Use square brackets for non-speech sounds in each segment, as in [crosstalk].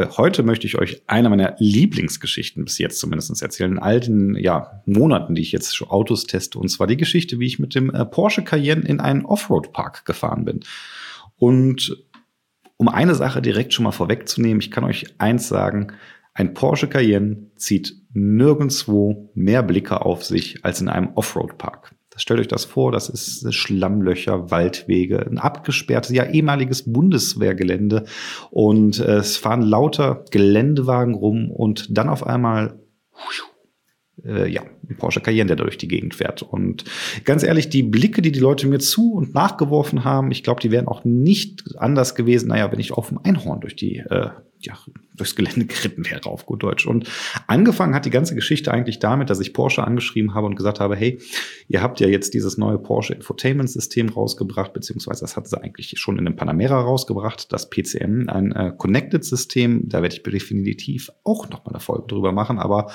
Äh, heute möchte ich euch eine meiner Lieblingsgeschichten bis jetzt zumindest erzählen, in all den ja, Monaten, die ich jetzt schon Autos teste. Und zwar die Geschichte, wie ich mit dem äh, Porsche Cayenne in einen Offroad-Park gefahren bin. Und um eine Sache direkt schon mal vorwegzunehmen, ich kann euch eins sagen, ein Porsche Cayenne zieht nirgendwo mehr Blicke auf sich als in einem Offroad-Park. Stellt euch das vor, das ist Schlammlöcher, Waldwege, ein abgesperrtes, ja ehemaliges Bundeswehrgelände und äh, es fahren lauter Geländewagen rum und dann auf einmal äh, ja, ein Porsche Cayenne, der da durch die Gegend fährt. Und ganz ehrlich, die Blicke, die die Leute mir zu und nachgeworfen haben, ich glaube, die wären auch nicht anders gewesen, naja, wenn ich auf dem Einhorn durch die äh, ja, durchs Gelände geritten wäre, auf gut Deutsch. Und angefangen hat die ganze Geschichte eigentlich damit, dass ich Porsche angeschrieben habe und gesagt habe, hey, ihr habt ja jetzt dieses neue Porsche Infotainment System rausgebracht, beziehungsweise das hat sie eigentlich schon in dem Panamera rausgebracht, das PCM, ein äh, Connected System. Da werde ich definitiv auch noch mal eine Folge drüber machen. Aber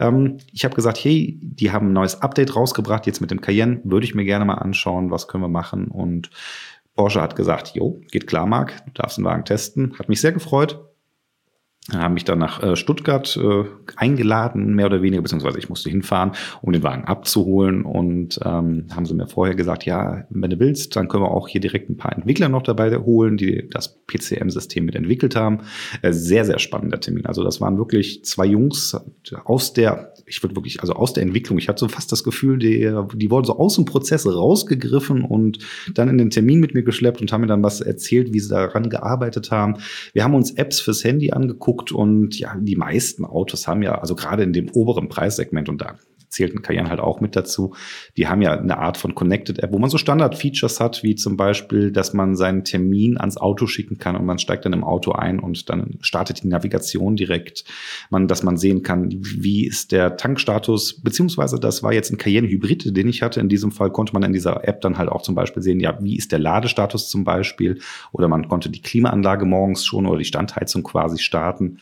ähm, ich habe gesagt, hey, die haben ein neues Update rausgebracht, jetzt mit dem Cayenne, würde ich mir gerne mal anschauen, was können wir machen. Und Porsche hat gesagt, jo, geht klar, Marc, du darfst den Wagen testen. Hat mich sehr gefreut haben mich dann nach äh, Stuttgart äh, eingeladen, mehr oder weniger, beziehungsweise ich musste hinfahren, um den Wagen abzuholen. Und ähm, haben sie mir vorher gesagt, ja, wenn du willst, dann können wir auch hier direkt ein paar Entwickler noch dabei holen, die das PCM-System mit entwickelt haben. Äh, sehr, sehr spannender Termin. Also das waren wirklich zwei Jungs aus der, ich würde wirklich, also aus der Entwicklung. Ich hatte so fast das Gefühl, die, die wurden so aus dem Prozess rausgegriffen und dann in den Termin mit mir geschleppt und haben mir dann was erzählt, wie sie daran gearbeitet haben. Wir haben uns Apps fürs Handy angeguckt geguckt und ja, die meisten Autos haben ja, also gerade in dem oberen Preissegment und da zählt ein Cayenne halt auch mit dazu. Die haben ja eine Art von Connected App, wo man so Standard-Features hat, wie zum Beispiel, dass man seinen Termin ans Auto schicken kann und man steigt dann im Auto ein und dann startet die Navigation direkt. Man, dass man sehen kann, wie ist der Tankstatus, beziehungsweise das war jetzt ein Cayenne Hybrid, den ich hatte. In diesem Fall konnte man in dieser App dann halt auch zum Beispiel sehen, ja, wie ist der Ladestatus zum Beispiel oder man konnte die Klimaanlage morgens schon oder die Standheizung quasi starten.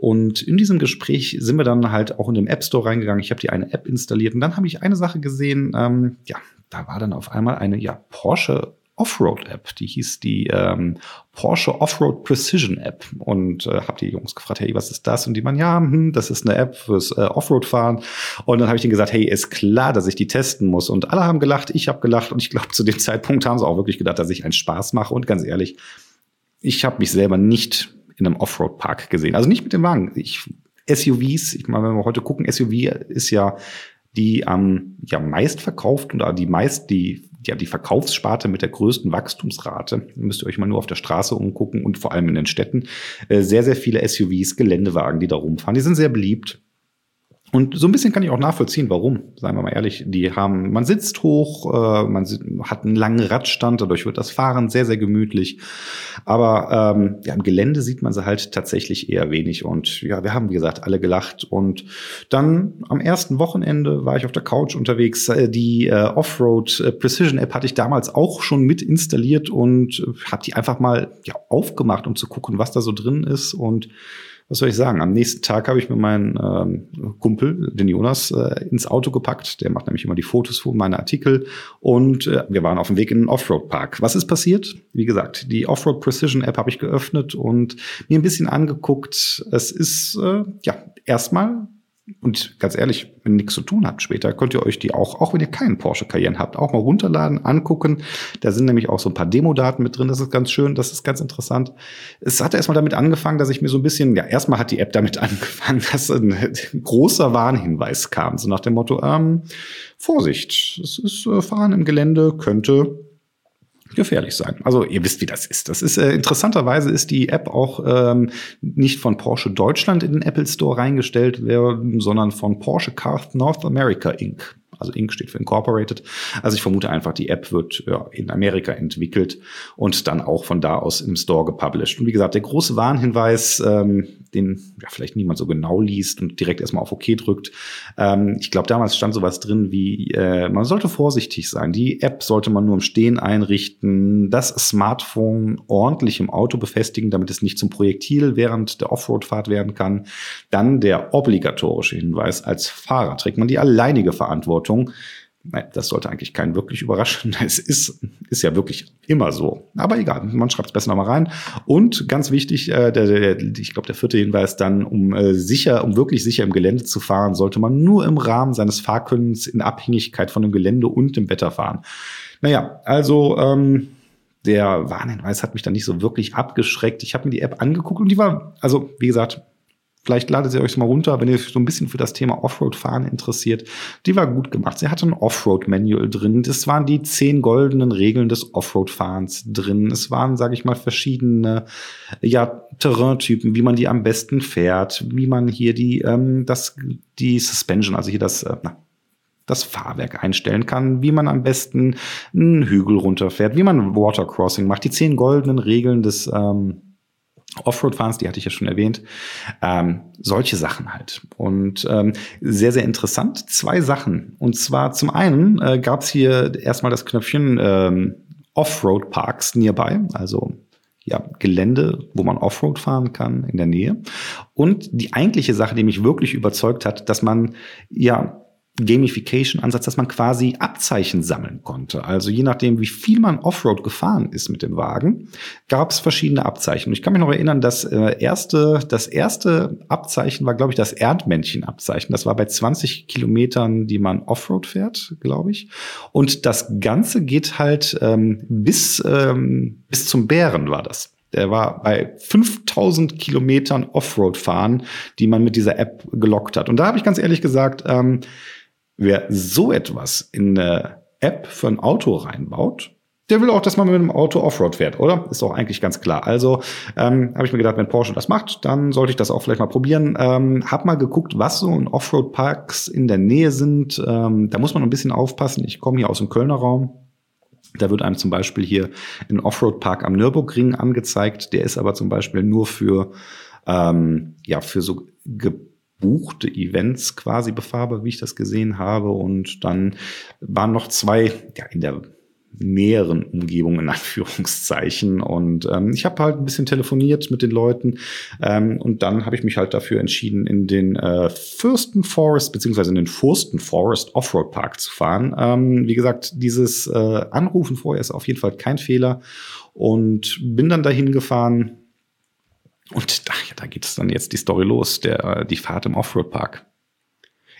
Und in diesem Gespräch sind wir dann halt auch in den App Store reingegangen. Ich habe die eine App installiert und dann habe ich eine Sache gesehen. Ähm, ja, da war dann auf einmal eine ja Porsche Offroad-App. Die hieß die ähm, Porsche Offroad Precision App. Und äh, habe die Jungs gefragt, hey, was ist das? Und die meinen, ja, hm, das ist eine App fürs äh, Offroad-Fahren. Und dann habe ich denen gesagt, hey, ist klar, dass ich die testen muss. Und alle haben gelacht, ich habe gelacht. Und ich glaube, zu dem [laughs] Zeitpunkt haben sie auch wirklich gedacht, dass ich einen Spaß mache. Und ganz ehrlich, ich habe mich selber nicht in einem Offroad-Park gesehen. Also nicht mit dem Wagen. Ich, SUVs, ich meine, wenn wir heute gucken, SUV ist ja die am ähm, ja, meistverkauft oder die meist die ja die Verkaufssparte mit der größten Wachstumsrate. Müsst ihr euch mal nur auf der Straße umgucken und vor allem in den Städten. Äh, sehr, sehr viele SUVs, Geländewagen, die da rumfahren. Die sind sehr beliebt. Und so ein bisschen kann ich auch nachvollziehen, warum, seien wir mal ehrlich. Die haben, man sitzt hoch, äh, man hat einen langen Radstand, dadurch wird das Fahren sehr, sehr gemütlich. Aber ähm, ja, im Gelände sieht man sie halt tatsächlich eher wenig. Und ja, wir haben, wie gesagt, alle gelacht. Und dann am ersten Wochenende war ich auf der Couch unterwegs. Äh, die äh, Offroad äh, Precision App hatte ich damals auch schon mit installiert und äh, habe die einfach mal ja, aufgemacht, um zu gucken, was da so drin ist. Und was soll ich sagen? Am nächsten Tag habe ich mir meinen ähm, Kumpel, den Jonas, äh, ins Auto gepackt. Der macht nämlich immer die Fotos von meinen Artikel. Und äh, wir waren auf dem Weg in den Offroad-Park. Was ist passiert? Wie gesagt, die Offroad Precision App habe ich geöffnet und mir ein bisschen angeguckt. Es ist äh, ja erstmal und ganz ehrlich, wenn ihr nichts zu tun habt später, könnt ihr euch die auch, auch wenn ihr keinen Porsche Cayenne habt, auch mal runterladen, angucken. Da sind nämlich auch so ein paar Demodaten mit drin. Das ist ganz schön, das ist ganz interessant. Es hat erstmal damit angefangen, dass ich mir so ein bisschen, ja, erstmal hat die App damit [laughs] angefangen, dass ein, großer Warnhinweis kam. So nach dem Motto, ähm, Vorsicht, es ist äh, Fahren im Gelände, könnte gefährlich sein. Also ihr wisst, wie das ist. Das ist äh, interessanterweise ist die App auch ähm, nicht von Porsche Deutschland in den Apple Store reingestellt werden, sondern von Porsche Cars North America Inc. Also Inc. steht für Incorporated. Also ich vermute einfach, die App wird ja, in Amerika entwickelt und dann auch von da aus im Store gepublished. Und wie gesagt, der große Warnhinweis, ähm, den ja, vielleicht niemand so genau liest und direkt erstmal auf OK drückt. Ähm, ich glaube, damals stand sowas drin wie, äh, man sollte vorsichtig sein. Die App sollte man nur im Stehen einrichten, das Smartphone ordentlich im Auto befestigen, damit es nicht zum Projektil während der Offroad-Fahrt werden kann. Dann der obligatorische Hinweis, als Fahrer trägt man die alleinige Verantwortung Verantwortung. Nein, das sollte eigentlich keinen wirklich überraschen. [laughs] Es ist, ist ja wirklich immer so. Aber egal, man schreibt es besser nochmal rein. Und ganz wichtig, äh, der, der, ich glaube, der vierte Hinweis dann, um äh, sicher, um wirklich sicher im Gelände zu fahren, sollte man nur im Rahmen seines Fahrkönnens in Abhängigkeit von dem Gelände und dem Wetter fahren. Naja, also ähm, der Warnhinweis hat mich dann nicht so wirklich abgeschreckt. Ich habe mir die App angeguckt und die war, also wie gesagt, Vielleicht ladet sie euch mal runter, wenn ihr euch so ein bisschen für das Thema Offroad-Fahren interessiert. Die war gut gemacht. Sie hatte ein Offroad-Manual drin. Das waren die zehn goldenen Regeln des Offroad-Fahrens drin. Es waren, sage ich mal, verschiedene ja, Terraintypen, wie man die am besten fährt, wie man hier die, ähm, das, die Suspension, also hier das, äh, na, das Fahrwerk einstellen kann, wie man am besten einen Hügel runterfährt, wie man Watercrossing macht. Die zehn goldenen Regeln des ähm, Offroad-Fahrens, die hatte ich ja schon erwähnt, ähm, solche Sachen halt. Und ähm, sehr, sehr interessant, zwei Sachen. Und zwar zum einen äh, gab es hier erstmal das Knöpfchen ähm, Offroad-Parks nearby, also ja, Gelände, wo man Offroad fahren kann in der Nähe. Und die eigentliche Sache, die mich wirklich überzeugt hat, dass man ja Gamification-Ansatz, dass man quasi Abzeichen sammeln konnte. Also je nachdem, wie viel man Offroad gefahren ist mit dem Wagen, gab es verschiedene Abzeichen. Und ich kann mich noch erinnern, dass äh, erste, das erste Abzeichen war, glaube ich, das Erdmännchen-Abzeichen. Das war bei 20 Kilometern, die man Offroad fährt, glaube ich. Und das Ganze geht halt ähm, bis, ähm, bis zum Bären war das. Der war bei 5000 Kilometern Offroad fahren, die man mit dieser App gelockt hat. Und da habe ich ganz ehrlich gesagt, ähm, Wer so etwas in eine App für ein Auto reinbaut, der will auch, dass man mit einem Auto Offroad fährt, oder? Ist doch eigentlich ganz klar. Also ähm, habe ich mir gedacht, wenn Porsche das macht, dann sollte ich das auch vielleicht mal probieren. Ähm, hab mal geguckt, was so in Offroad-Parks in der Nähe sind. Ähm, da muss man ein bisschen aufpassen. Ich komme hier aus dem Kölner Raum. Da wird einem zum Beispiel hier ein Offroad-Park am Nürburgring angezeigt. Der ist aber zum Beispiel nur für ähm, ja für so gebuchte Events quasi befahrbar, wie ich das gesehen habe. Und dann waren noch zwei ja, in der näheren Umgebung in [laughs] Anführungszeichen. Und ähm, ich habe halt ein bisschen telefoniert mit den Leuten ähm, und dann habe ich mich halt dafür entschieden, in den äh, Fürsten Forest beziehungsweise in den Fursten Forest Offroad Park zu fahren. Ähm, wie gesagt, dieses äh, Anrufen vorher ist auf jeden Fall kein Fehler und bin dann dahin gefahren, und da geht es dann jetzt die Story los, der, die Fahrt im Offroad-Park.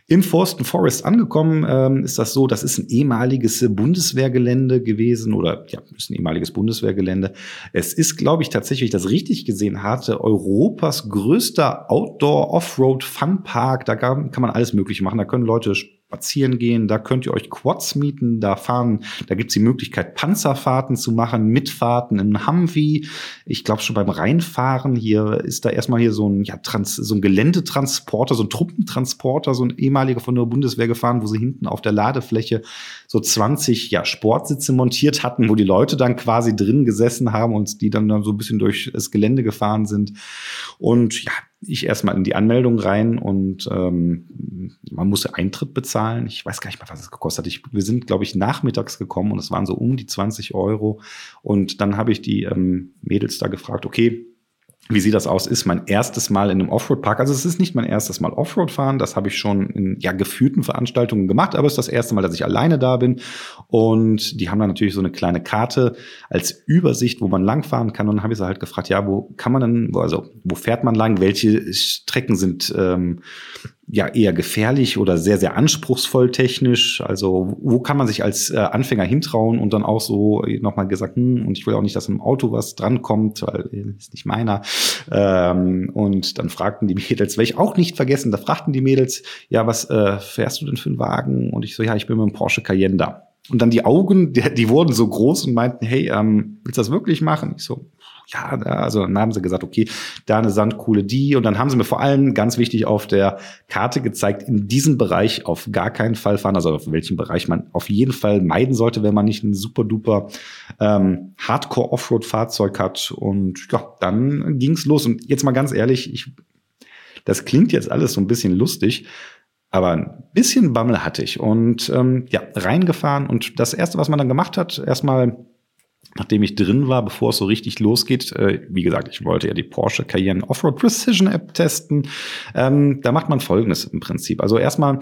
Im Forsten Forest angekommen ähm, ist das so, das ist ein ehemaliges Bundeswehrgelände gewesen oder ja, ist ein ehemaliges Bundeswehrgelände. Es ist, glaube ich, tatsächlich, das richtig gesehen hatte, Europas größter Outdoor-Offroad-Funpark. Da kann man alles Mögliche machen. Da können Leute spazieren gehen, da könnt ihr euch Quads mieten, da fahren, da gibt's die Möglichkeit, Panzerfahrten zu machen, Mitfahrten im Humvee. Ich glaube schon beim Reinfahren hier ist da erstmal hier so ein, ja, Trans, so ein Geländetransporter, so ein Truppentransporter, so ein ehemaliger von der Bundeswehr gefahren, wo sie hinten auf der Ladefläche so 20 ja, Sportsitze montiert hatten, wo die Leute dann quasi drin gesessen haben und die dann, dann so ein bisschen durch das Gelände gefahren sind. Und ja, ich erstmal in die Anmeldung rein und ähm, man musste Eintritt bezahlen. Ich weiß gar nicht mal, was es gekostet hat. Ich, wir sind, glaube ich, nachmittags gekommen und es waren so um die 20 Euro. Und dann habe ich die ähm, Mädels da gefragt, okay, wie sieht das aus? Ist mein erstes Mal in einem Offroad-Park. Also es ist nicht mein erstes Mal Offroad-Fahren. Das habe ich schon in ja, geführten Veranstaltungen gemacht, aber es ist das erste Mal, dass ich alleine da bin. Und die haben dann natürlich so eine kleine Karte als Übersicht, wo man langfahren kann. Und dann habe ich sie halt gefragt, ja, wo kann man denn, also wo fährt man lang? Welche Strecken sind ähm, ja eher gefährlich oder sehr, sehr anspruchsvoll technisch. Also wo kann man sich als äh, Anfänger hintrauen und dann auch so nochmal gesagt, hm, und ich will auch nicht, dass im Auto was drankommt, weil äh, ist nicht meiner. Ähm, und dann fragten die Mädels, werde auch nicht vergessen, da fragten die Mädels, ja, was äh, fährst du denn für einen Wagen? Und ich so, ja, ich bin mit dem Porsche Cayenne da. Und dann die Augen, die, die wurden so groß und meinten, hey, ähm, willst du das wirklich machen? Ich so, ja, also dann haben sie gesagt, okay, da eine Sandkuhle die. Und dann haben sie mir vor allem ganz wichtig auf der Karte gezeigt, in diesem Bereich auf gar keinen Fall fahren, also auf welchem Bereich man auf jeden Fall meiden sollte, wenn man nicht ein super duper ähm, Hardcore-Offroad-Fahrzeug hat. Und ja, dann ging's los. Und jetzt mal ganz ehrlich, ich, das klingt jetzt alles so ein bisschen lustig. Aber ein bisschen Bammel hatte ich und ähm, ja, reingefahren. Und das Erste, was man dann gemacht hat, erstmal nachdem ich drin war, bevor es so richtig losgeht, äh, wie gesagt, ich wollte ja die Porsche Cayenne Offroad Precision App testen. Ähm, da macht man Folgendes im Prinzip. Also erstmal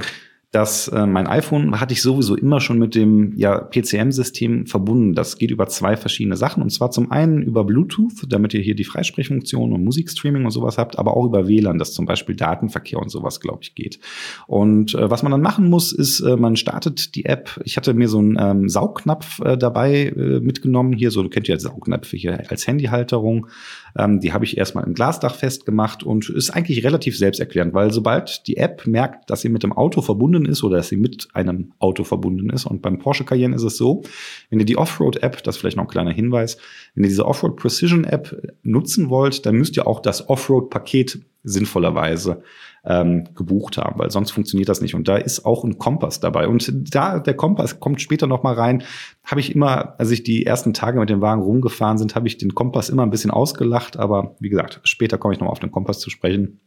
dass äh, mein iPhone hatte ich sowieso immer schon mit dem ja, PCM-System verbunden. Das geht über zwei verschiedene Sachen. Und zwar zum einen über Bluetooth, damit ihr hier die Freisprechfunktion und Musikstreaming und sowas habt, aber auch über WLAN, dass zum Beispiel Datenverkehr und sowas, glaube ich, geht. Und äh, was man dann machen muss, ist, äh, man startet die App. Ich hatte mir so einen ähm, Saugnapf äh, dabei äh, mitgenommen. Hier, so, du kennt ja Saugnäpfe hier als Handyhalterung. Ähm, die habe ich erstmal im Glasdach festgemacht und ist eigentlich relativ selbsterklärend, weil sobald die App merkt, dass sie mit dem Auto verbunden ist oder dass sie mit einem Auto verbunden ist und beim Porsche Cayenne ist es so, wenn ihr die Offroad-App, das vielleicht noch ein kleiner Hinweis, wenn ihr diese Offroad Precision App nutzen wollt, dann müsst ihr auch das Offroad-Paket sinnvollerweise ähm, gebucht haben, weil sonst funktioniert das nicht. Und da ist auch ein Kompass dabei. Und da der Kompass kommt später noch mal rein, habe ich immer, als ich die ersten Tage mit dem Wagen rumgefahren sind, habe ich den Kompass immer ein bisschen ausgelacht. Aber wie gesagt, später komme ich noch mal auf den Kompass zu sprechen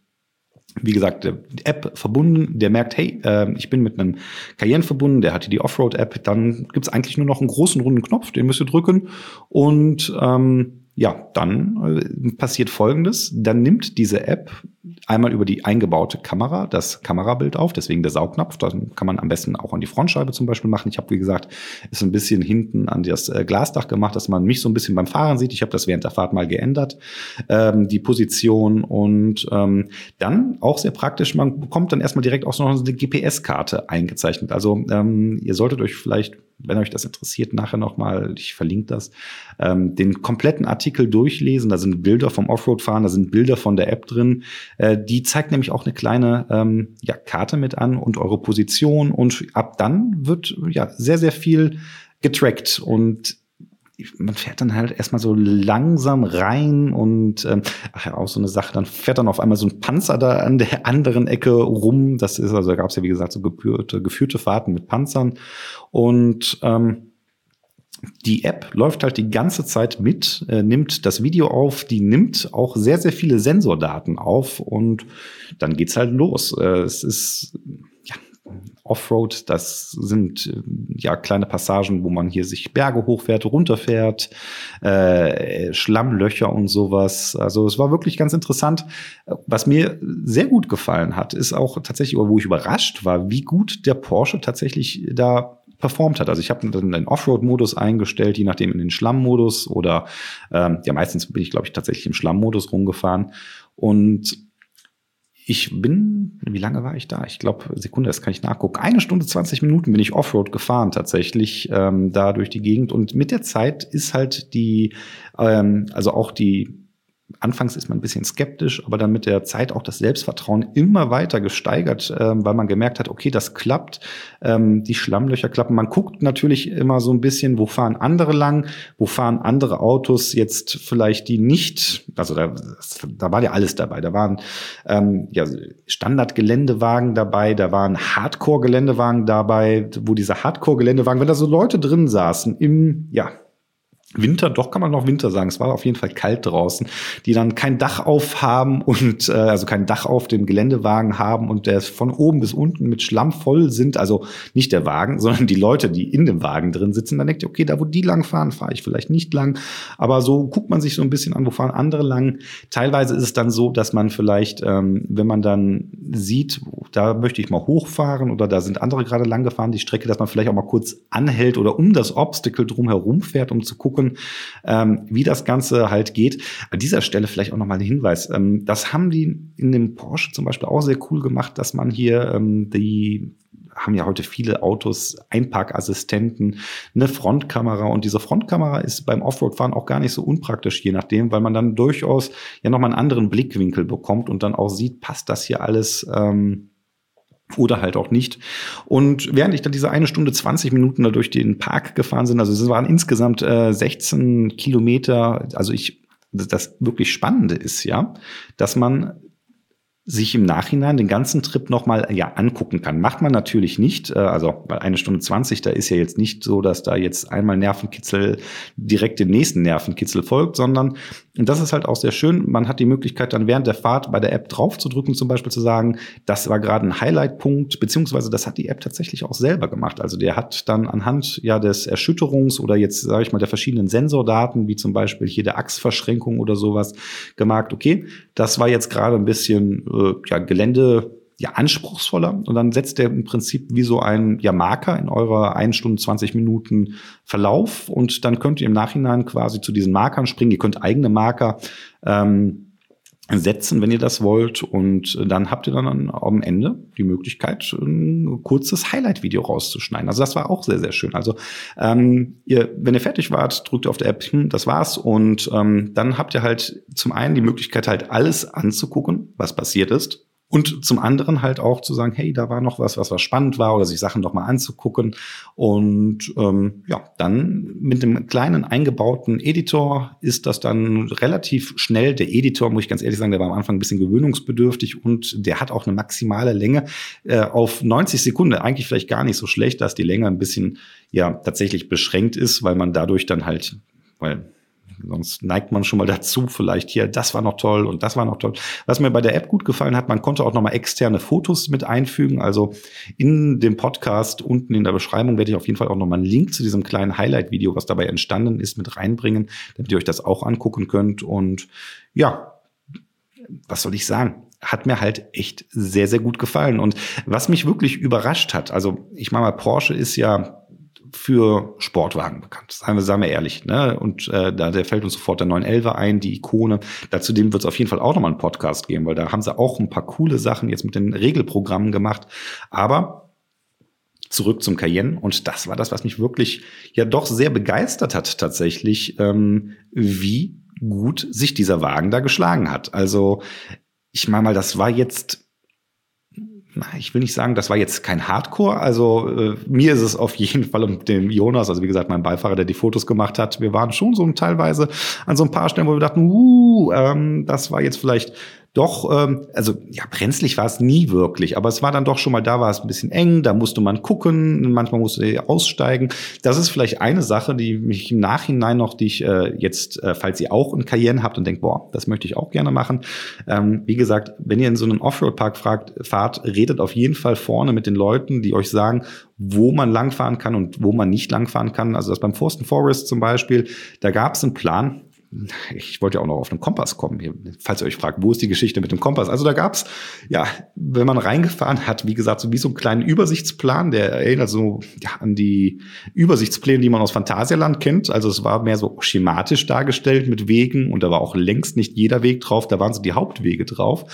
wie gesagt, die App verbunden, der merkt, hey, äh, ich bin mit einem Cayenne verbunden, der hat hier die Offroad-App, dann gibt's eigentlich nur noch einen großen runden Knopf, den müsst ihr drücken und ähm, ja, dann äh, passiert Folgendes. Dann nimmt diese App einmal über die eingebaute Kamera das Kamerabild auf, deswegen der Saugnapf. Dann kann man am besten auch an die Frontscheibe zum Beispiel machen. Ich habe, wie gesagt, ist ein bisschen hinten an das äh, Glasdach gemacht, dass man mich so ein bisschen beim Fahren sieht. Ich habe das während der Fahrt mal geändert, ähm, die Position. Und ähm, dann auch sehr praktisch, man bekommt dann erstmal direkt auch noch eine GPS-Karte eingezeichnet. Also ähm, ihr solltet euch vielleicht wenn euch das interessiert, nachher nochmal, ich verlinke das, ähm, den kompletten Artikel durchlesen. Da sind Bilder vom Offroad-Fahren, da sind Bilder von der App drin. Äh, die zeigt nämlich auch eine kleine ähm, ja, Karte mit an und eure Position. Und ab dann wird ja sehr, sehr viel getrackt. Und man fährt dann halt erstmal so langsam rein und ähm, ach ja, auch so eine Sache, dann fährt dann auf einmal so ein Panzer da an der anderen Ecke rum. Das ist, also da gab es ja, wie gesagt, so geführte, geführte Fahrten mit Panzern. Und ähm, die App läuft halt die ganze Zeit mit, äh, nimmt das Video auf, die nimmt auch sehr, sehr viele Sensordaten auf und dann geht's halt los. Äh, es ist Offroad, das sind äh, ja kleine Passagen, wo man hier sich Berge hochfährt, runterfährt, äh, Schlammlöcher und sowas. Also es war wirklich ganz interessant. Was mir sehr gut gefallen hat, ist auch tatsächlich, wo ich überrascht war, wie gut der Porsche tatsächlich da performt hat. Also ich habe dann den Offroad-Modus eingestellt, je nachdem in den Schlamm-Modus oder ähm, ja meistens bin ich glaube ich tatsächlich im Schlamm-Modus rumgefahren und ich bin, wie lange war ich da? Ich glaube, Sekunde, das kann ich nachgucken. Eine Stunde 20 Minuten bin ich Offroad gefahren tatsächlich, ähm, da durch die Gegend. Und mit der Zeit ist halt die, ähm, also auch die anfangs ist man ein bisschen skeptisch, aber dann mit der Zeit auch das Selbstvertrauen immer weiter gesteigert, ähm, weil man gemerkt hat, okay, das klappt, ähm, die Schlammlöcher klappen. Man guckt natürlich immer so ein bisschen, wo fahren andere lang, wo fahren andere Autos jetzt vielleicht die nicht, also da, da war ja alles dabei. Da waren ähm, ja, Standard-Geländewagen dabei, da waren Hardcore-Geländewagen dabei, wo diese Hardcore-Geländewagen, wenn da so Leute drin saßen im, ja, Winter, doch kann man noch Winter sagen. Es war auf jeden Fall kalt draußen, die dann kein Dach auf haben und äh, also kein Dach auf dem Geländewagen haben und der von oben bis unten mit Schlamm voll sind. Also nicht der Wagen, sondern die Leute, die in dem Wagen drin sitzen. Dann denkt ihr, okay, da wo die lang fahren, fahre ich vielleicht nicht lang. Aber so guckt man sich so ein bisschen an, wo fahren andere lang. Teilweise ist es dann so, dass man vielleicht, ähm, wenn man dann sieht, da möchte ich mal hochfahren oder da sind andere gerade lang gefahren, die Strecke, dass man vielleicht auch mal kurz anhält oder um das Obstacle drum herum fährt, um zu gucken, gucken, ähm, wie das Ganze halt geht. An dieser Stelle vielleicht auch nochmal ein Hinweis. Ähm, das haben die in dem Porsche zum Beispiel auch sehr cool gemacht, dass man hier ähm, die haben ja heute viele Autos Einparkassistenten, eine Frontkamera und diese Frontkamera ist beim Offroad-Fahren auch gar nicht so unpraktisch, je nachdem, weil man dann durchaus ja nochmal einen anderen Blickwinkel bekommt und dann auch sieht, passt das hier alles ähm, oder halt auch nicht. Und während ich dann diese eine Stunde 20 Minuten da durch den Park gefahren sind, also es waren insgesamt äh, 16 Kilometer, also ich, das wirklich Spannende ist ja, dass man sich im Nachhinein den ganzen Trip nochmal ja angucken kann. Macht man natürlich nicht, äh, also bei eine Stunde 20, da ist ja jetzt nicht so, dass da jetzt einmal Nervenkitzel direkt dem nächsten Nervenkitzel folgt, sondern und das ist halt auch sehr schön. Man hat die Möglichkeit, dann während der Fahrt bei der App drauf zu drücken, zum Beispiel zu sagen, das war gerade ein Highlight-Punkt, beziehungsweise das hat die App tatsächlich auch selber gemacht. Also der hat dann anhand ja des Erschütterungs oder jetzt sage ich mal der verschiedenen Sensordaten, wie zum Beispiel hier der Achsverschränkung oder sowas, gemerkt, okay, das war jetzt gerade ein bisschen äh, ja, Gelände ja anspruchsvoller und dann setzt der im Prinzip wie so ein ja, Marker in eurer 1 Stunde 20 Minuten Verlauf und dann könnt ihr im Nachhinein quasi zu diesen Markern springen. Ihr könnt eigene Marker ähm, setzen, wenn ihr das wollt. Und dann habt ihr dann am Ende die Möglichkeit, ein kurzes Highlight-Video rauszuschneiden. Also das war auch sehr, sehr schön. Also ähm, ihr, wenn ihr fertig wart, drückt ihr auf der App, hm, das war's. Und ähm, dann habt ihr halt zum einen die Möglichkeit, halt alles anzugucken, was passiert ist. Und zum anderen halt auch zu sagen, hey, da war noch was, was was spannend war oder sich Sachen noch mal anzugucken. Und ähm, ja, dann mit dem kleinen eingebauten Editor ist das dann relativ schnell. Der Editor, muss ich ganz ehrlich sagen, der war am Anfang ein bisschen gewöhnungsbedürftig und der hat auch eine maximale Länge äh, auf 90 Sekunden. Eigentlich vielleicht gar nicht so schlecht, dass die Länge ein bisschen ja tatsächlich beschränkt ist, weil man dadurch dann halt, weil Sonst neigt man schon mal dazu, vielleicht hier, das war noch toll und das war noch toll. Was mir bei der App gut gefallen hat, man konnte auch nochmal externe Fotos mit einfügen. Also in dem Podcast unten in der Beschreibung werde ich auf jeden Fall auch nochmal einen Link zu diesem kleinen Highlight-Video, was dabei entstanden ist, mit reinbringen, damit ihr euch das auch angucken könnt. Und ja, was soll ich sagen? hat mir halt echt sehr, sehr gut gefallen. Und was mich wirklich überrascht hat, also ich meine mal, Porsche ist ja für Sportwagen bekannt. Seien wir, sagen wir ehrlich. Ne? Und äh, da der fällt uns sofort der 911 ein, die Ikone. Dazu dem wird es auf jeden Fall auch nochmal einen Podcast geben, weil da haben sie auch ein paar coole Sachen jetzt mit den Regelprogrammen gemacht. Aber zurück zum Cayenne. Und das war das, was mich wirklich ja doch sehr begeistert hat tatsächlich, ähm, wie gut sich dieser Wagen da geschlagen hat. Also ich meine mal, das war jetzt ich will nicht sagen, das war jetzt kein Hardcore. Also äh, mir ist es auf jeden Fall und dem Jonas, also wie gesagt, mein Beifahrer, der die Fotos gemacht hat, wir waren schon so teilweise an so ein paar Stellen, wo wir dachten, uh, ähm, das war jetzt vielleicht doch, ähm, also ja, brenzlig war es nie wirklich, aber es war dann doch schon mal, da war es ein bisschen eng, da musste man gucken, manchmal musste er aussteigen. Das ist vielleicht eine Sache, die mich im Nachhinein noch, die ich äh, jetzt, äh, falls ihr auch in Cayenne habt und denkt, boah, das möchte ich auch gerne machen. Ähm, wie gesagt, wenn ihr in so einen Offroad-Park fahrt, redet auf jeden Fall vorne mit den Leuten, die euch sagen, wo man langfahren kann und wo man nicht langfahren kann. Also das beim Forsten Forest zum Beispiel, da gab es einen Plan, ich wollte ja auch noch auf einen Kompass kommen, falls ihr euch fragt, wo ist die Geschichte mit dem Kompass? Also da gab's, ja, wenn man reingefahren hat, wie gesagt, so wie so einen kleinen Übersichtsplan, der erinnert so ja, an die Übersichtspläne, die man aus Phantasialand kennt. Also es war mehr so schematisch dargestellt mit Wegen und da war auch längst nicht jeder Weg drauf, da waren so die Hauptwege drauf.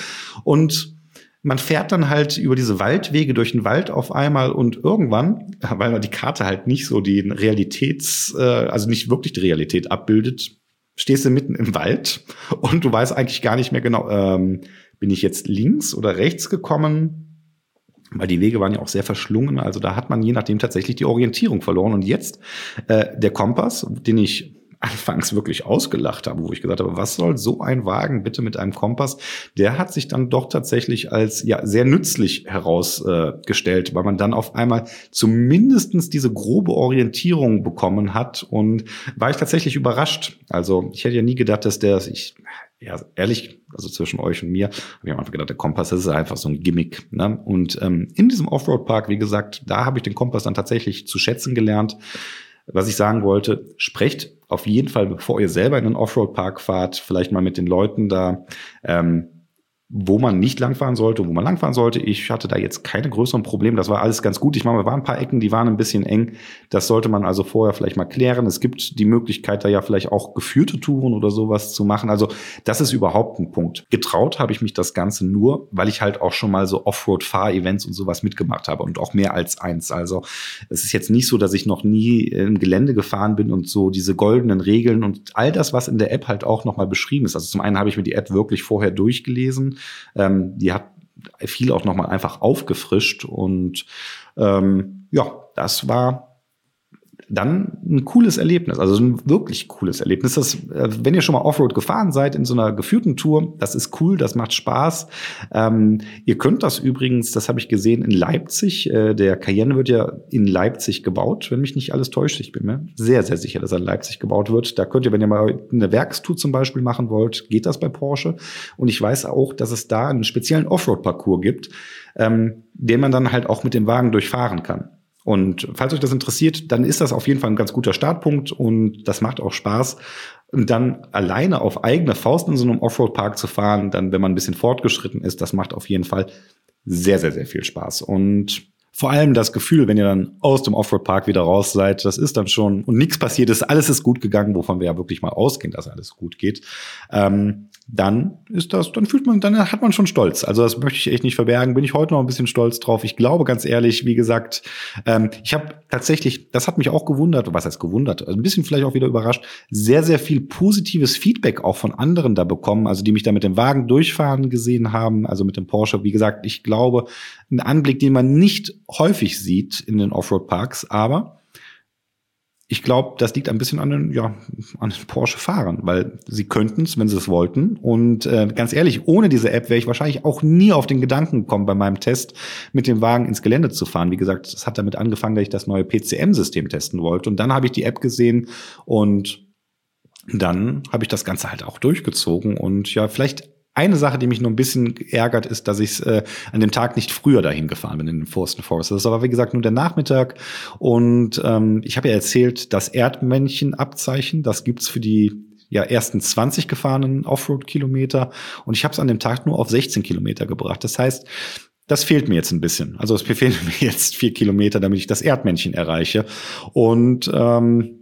Und man fährt dann halt über diese Waldwege durch den Wald auf einmal und irgendwann, weil die Karte halt nicht so die Realitäts, äh, also nicht wirklich die Realität abbildet, stehst du mitten im Wald und du weißt eigentlich gar nicht mehr genau, ähm, bin ich jetzt links oder rechts gekommen? Weil die Wege waren ja auch sehr verschlungen. Also da hat man je nachdem tatsächlich die Orientierung verloren. Und jetzt äh, der Kompass, den ich anfangs wirklich ausgelacht habe, wo ich gesagt habe, was soll so ein Wagen bitte mit einem Kompass? Der hat sich dann doch tatsächlich als ja sehr nützlich herausgestellt, äh, weil man dann auf einmal zumindestens diese grobe Orientierung bekommen hat und war ich tatsächlich überrascht. Also ich hätte ja nie gedacht, dass der, ich ja, ehrlich, also zwischen euch und mir, habe ich am Anfang gedacht, der Kompass das ist einfach so ein Gimmick. Ne? Und ähm, in diesem Offroad-Park, wie gesagt, da habe ich den Kompass dann tatsächlich zu schätzen gelernt. Was ich sagen wollte, sprecht auf jeden Fall, bevor ihr selber in einen Offroad-Park fahrt, vielleicht mal mit den Leuten da, ähm, wo man nicht langfahren sollte, wo man langfahren sollte. Ich hatte da jetzt keine größeren Probleme. Das war alles ganz gut. Ich meine, wir waren ein paar Ecken, die waren ein bisschen eng. Das sollte man also vorher vielleicht mal klären. Es gibt die Möglichkeit, da ja vielleicht auch geführte Touren oder sowas zu machen. Also das ist überhaupt ein Punkt. Getraut habe ich mich das Ganze nur, weil ich halt auch schon mal so Offroad-Fahr-Events und sowas mitgemacht habe und auch mehr als eins. Also es ist jetzt nicht so, dass ich noch nie im Gelände gefahren bin und so diese goldenen Regeln und all das, was in der App halt auch nochmal beschrieben ist. Also zum einen habe ich mir die App wirklich vorher durchgelesen ähm, die hat viel auch nochmal einfach aufgefrischt und ähm, ja, das war dann ein cooles Erlebnis, also ein wirklich cooles Erlebnis. Das, äh, wenn ihr schon mal Offroad gefahren seid in so einer geführten Tour, das ist cool, das macht Spaß. Ähm, ihr könnt das übrigens, das habe ich gesehen in Leipzig. Äh, der Cayenne wird ja in Leipzig gebaut, wenn mich nicht alles täuscht. Ich bin mir sehr, sehr sicher, dass er in Leipzig gebaut wird. Da könnt ihr, wenn ihr mal eine Werkstour zum Beispiel machen wollt, geht das bei Porsche. Und ich weiß auch, dass es da einen speziellen Offroad-Parcours gibt, ähm, den man dann halt auch mit dem Wagen durchfahren kann. Und falls euch das interessiert, dann ist das auf jeden Fall ein ganz guter Startpunkt und das macht auch Spaß. Und dann alleine auf eigene Faust in so einem Offroad-Park zu fahren, dann, wenn man ein bisschen fortgeschritten ist, das macht auf jeden Fall sehr, sehr, sehr viel Spaß. Und vor allem das Gefühl, wenn ihr dann aus dem Offroad-Park wieder raus seid, das ist dann schon, und nichts passiert ist, alles ist gut gegangen, wovon wir ja wirklich mal ausgehen, dass alles gut geht. Ähm, dann ist das, dann fühlt man, dann hat man schon Stolz. Also das möchte ich echt nicht verbergen. Bin ich heute noch ein bisschen stolz drauf. Ich glaube ganz ehrlich, wie gesagt, ähm, ich habe tatsächlich, das hat mich auch gewundert, was heißt gewundert, also ein bisschen vielleicht auch wieder überrascht, sehr, sehr viel positives Feedback auch von anderen da bekommen, also die mich da mit dem Wagen durchfahren gesehen haben, also mit dem Porsche. Wie gesagt, ich glaube, ein Anblick, den man nicht häufig sieht in den Offroad-Parks, aber ich glaube, das liegt ein bisschen an den, ja, an den Porsche-Fahrern, weil sie könnten es, wenn sie es wollten. Und äh, ganz ehrlich, ohne diese App wäre ich wahrscheinlich auch nie auf den Gedanken gekommen, bei meinem Test mit dem Wagen ins Gelände zu fahren. Wie gesagt, es hat damit angefangen, dass ich das neue PCM-System testen wollte. Und dann habe ich die App gesehen und dann habe ich das Ganze halt auch durchgezogen. Und ja, vielleicht eine Sache, die mich nur ein bisschen ärgert, ist, dass ich äh, an dem Tag nicht früher dahin gefahren bin in den Forsten Forest. Das ist aber wie gesagt nur der Nachmittag. Und ähm, ich habe ja erzählt, das Erdmännchenabzeichen, das gibt's für die ja ersten 20 gefahrenen Offroad-Kilometer. Und ich habe es an dem Tag nur auf 16 Kilometer gebracht. Das heißt, das fehlt mir jetzt ein bisschen. Also es fehlen [laughs] mir jetzt vier Kilometer, damit ich das Erdmännchen erreiche. Und ähm,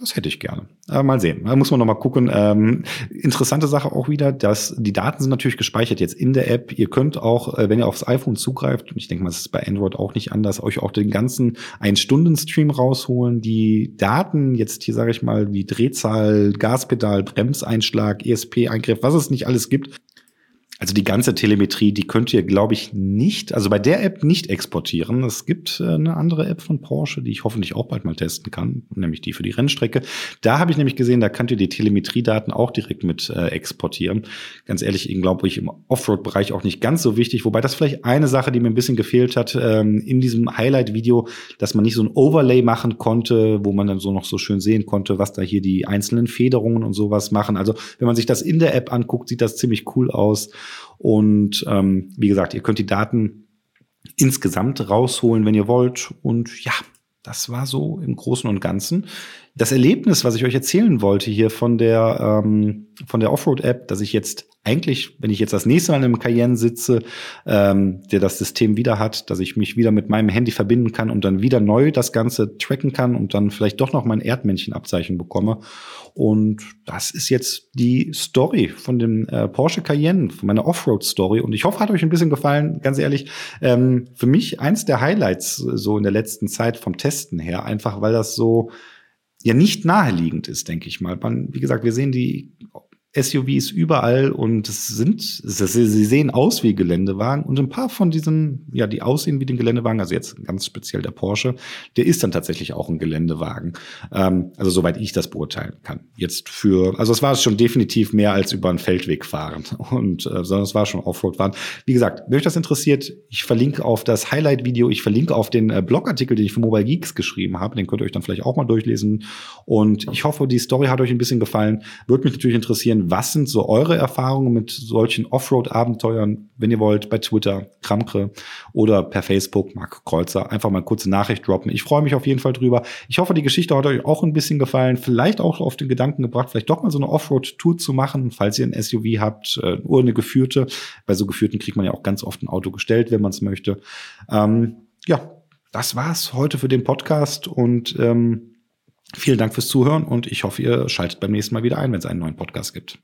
das hätte ich gerne. Aber mal sehen. Da muss man noch mal gucken. Ähm, interessante Sache auch wieder, dass die Daten sind natürlich gespeichert jetzt in der App. Ihr könnt auch, äh, wenn ihr aufs iPhone zugreift, und ich denke mal, es ist bei Android auch nicht anders, euch auch den ganzen Ein-Stunden-Stream rausholen. Die Daten jetzt hier sage ich mal wie Drehzahl, Gaspedal, Bremseinschlag, ESP-Eingriff, was es nicht alles gibt, also die ganze Telemetrie, die könnt ihr, glaube ich, nicht, also bei der App nicht exportieren. Es gibt äh, eine andere App von Porsche, die ich hoffentlich auch bald mal testen kann, nämlich die für die Rennstrecke. Da habe ich nämlich gesehen, da könnt ihr die Telemetriedaten auch direkt mit äh, exportieren. Ganz ehrlich, ich glaube ich im Offroad-Bereich auch nicht ganz so wichtig, wobei das vielleicht eine Sache, die mir ein bisschen gefehlt hat ähm, in diesem Highlight-Video, dass man nicht so ein Overlay machen konnte, wo man dann so noch so schön sehen konnte, was da hier die einzelnen Federungen und sowas machen. Also wenn man sich das in der App anguckt, sieht das ziemlich cool aus. Und ähm, wie gesagt, ihr könnt die Daten insgesamt rausholen, wenn ihr wollt. Und ja, das war so im Großen und Ganzen. Das Erlebnis, was ich euch erzählen wollte hier von der, ähm, von der Offroad-App, dass ich jetzt eigentlich, wenn ich jetzt das nächste Mal im Cayenne sitze, ähm, der das System wieder hat, dass ich mich wieder mit meinem Handy verbinden kann und dann wieder neu das Ganze tracken kann und dann vielleicht doch noch mein Erdmännchenabzeichen bekomme. Und das ist jetzt die Story von dem äh, Porsche Cayenne, von meiner Offroad-Story. Und ich hoffe, hat euch ein bisschen gefallen. Ganz ehrlich, ähm, für mich eins der Highlights so in der letzten Zeit vom Testen her, einfach weil das so ja nicht naheliegend ist, denke ich mal. Man, wie gesagt, wir sehen die SUVs überall und es sind, sie sehen aus wie Geländewagen und ein paar von diesen, ja, die aussehen wie den Geländewagen, also jetzt ganz speziell der Porsche, der ist dann tatsächlich auch ein Geländewagen. Ähm, also soweit ich das beurteilen kann. Jetzt für, also es war schon definitiv mehr als über einen Feldweg fahren [laughs] und, äh, sondern es war schon Offroad fahren. Wie gesagt, wenn euch das interessiert, ich verlinke auf das Highlight-Video, ich verlinke auf den äh, Blogartikel, den ich für Mobile Geeks geschrieben habe, den könnt ihr euch dann vielleicht auch mal durchlesen und ich hoffe, die Story hat euch ein bisschen gefallen. Würde mich natürlich interessieren, was sind so eure Erfahrungen mit solchen Offroad-Abenteuern, wenn ihr wollt, bei Twitter, Kramkre oder per Facebook, Marc Kreuzer, einfach mal eine kurze Nachricht droppen. Ich freue mich auf jeden Fall drüber. Ich hoffe, die Geschichte hat euch auch ein bisschen gefallen, vielleicht auch auf den Gedanken gebracht, vielleicht doch mal so eine Offroad-Tour zu machen, falls ihr ein SUV habt äh, oder eine geführte. Bei so geführten kriegt man ja auch ganz oft ein Auto gestellt, wenn man es möchte. Ähm, ja, das war's heute für den Podcast und ähm, Vielen Dank fürs Zuhören und ich hoffe, ihr schaltet beim nächsten Mal wieder ein, wenn es einen neuen Podcast gibt.